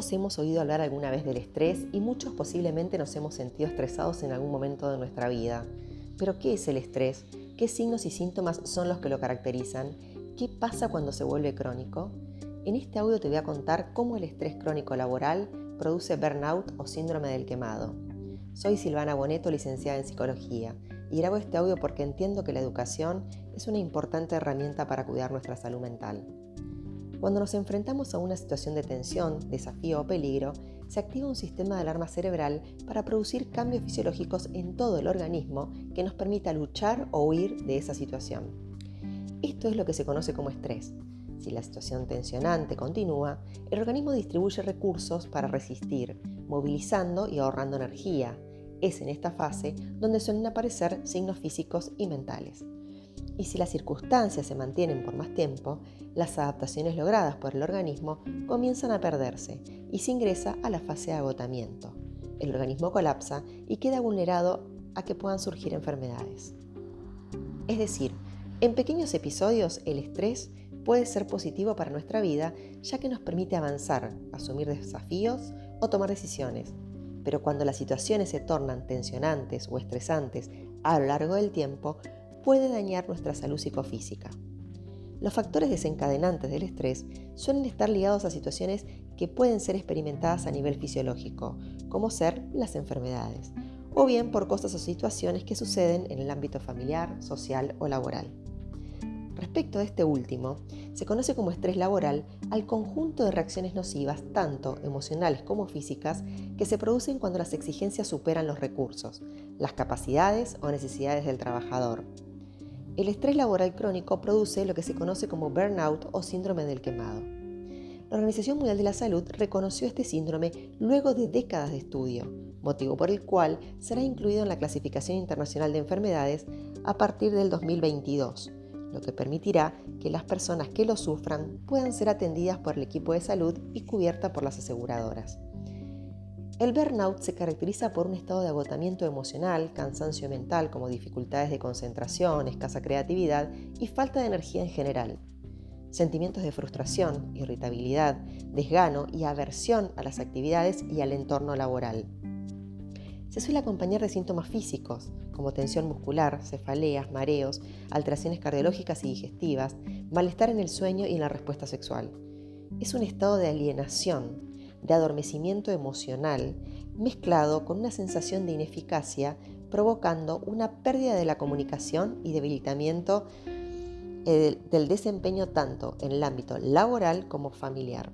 Todos hemos oído hablar alguna vez del estrés y muchos posiblemente nos hemos sentido estresados en algún momento de nuestra vida. Pero ¿qué es el estrés? ¿Qué signos y síntomas son los que lo caracterizan? ¿Qué pasa cuando se vuelve crónico? En este audio te voy a contar cómo el estrés crónico laboral produce burnout o síndrome del quemado. Soy Silvana Boneto, licenciada en psicología, y grabo este audio porque entiendo que la educación es una importante herramienta para cuidar nuestra salud mental. Cuando nos enfrentamos a una situación de tensión, desafío o peligro, se activa un sistema de alarma cerebral para producir cambios fisiológicos en todo el organismo que nos permita luchar o huir de esa situación. Esto es lo que se conoce como estrés. Si la situación tensionante continúa, el organismo distribuye recursos para resistir, movilizando y ahorrando energía. Es en esta fase donde suelen aparecer signos físicos y mentales y si las circunstancias se mantienen por más tiempo, las adaptaciones logradas por el organismo comienzan a perderse y se ingresa a la fase de agotamiento. El organismo colapsa y queda vulnerado a que puedan surgir enfermedades. Es decir, en pequeños episodios el estrés puede ser positivo para nuestra vida ya que nos permite avanzar, asumir desafíos o tomar decisiones. Pero cuando las situaciones se tornan tensionantes o estresantes a lo largo del tiempo, puede dañar nuestra salud psicofísica. Los factores desencadenantes del estrés suelen estar ligados a situaciones que pueden ser experimentadas a nivel fisiológico, como ser las enfermedades, o bien por cosas o situaciones que suceden en el ámbito familiar, social o laboral. Respecto a este último, se conoce como estrés laboral al conjunto de reacciones nocivas, tanto emocionales como físicas, que se producen cuando las exigencias superan los recursos, las capacidades o necesidades del trabajador, el estrés laboral crónico produce lo que se conoce como burnout o síndrome del quemado. La Organización Mundial de la Salud reconoció este síndrome luego de décadas de estudio, motivo por el cual será incluido en la clasificación internacional de enfermedades a partir del 2022, lo que permitirá que las personas que lo sufran puedan ser atendidas por el equipo de salud y cubiertas por las aseguradoras. El burnout se caracteriza por un estado de agotamiento emocional, cansancio mental como dificultades de concentración, escasa creatividad y falta de energía en general. Sentimientos de frustración, irritabilidad, desgano y aversión a las actividades y al entorno laboral. Se suele acompañar de síntomas físicos, como tensión muscular, cefaleas, mareos, alteraciones cardiológicas y digestivas, malestar en el sueño y en la respuesta sexual. Es un estado de alienación, de adormecimiento emocional mezclado con una sensación de ineficacia, provocando una pérdida de la comunicación y debilitamiento eh, del desempeño tanto en el ámbito laboral como familiar.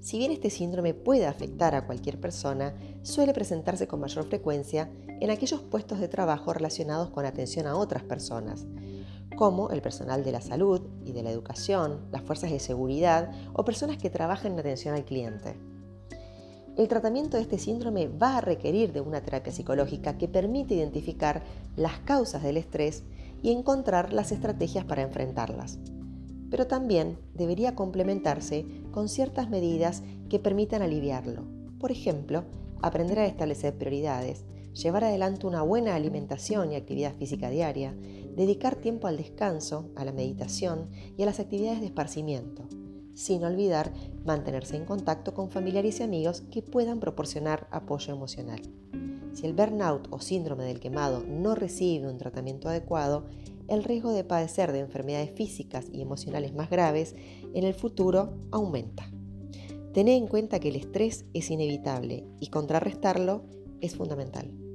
Si bien este síndrome puede afectar a cualquier persona, suele presentarse con mayor frecuencia en aquellos puestos de trabajo relacionados con atención a otras personas, como el personal de la salud y de la educación, las fuerzas de seguridad o personas que trabajan en atención al cliente. El tratamiento de este síndrome va a requerir de una terapia psicológica que permite identificar las causas del estrés y encontrar las estrategias para enfrentarlas. Pero también debería complementarse con ciertas medidas que permitan aliviarlo. Por ejemplo, aprender a establecer prioridades, llevar adelante una buena alimentación y actividad física diaria, dedicar tiempo al descanso, a la meditación y a las actividades de esparcimiento, sin olvidar mantenerse en contacto con familiares y amigos que puedan proporcionar apoyo emocional. Si el burnout o síndrome del quemado no recibe un tratamiento adecuado, el riesgo de padecer de enfermedades físicas y emocionales más graves en el futuro aumenta. Tened en cuenta que el estrés es inevitable y contrarrestarlo es fundamental.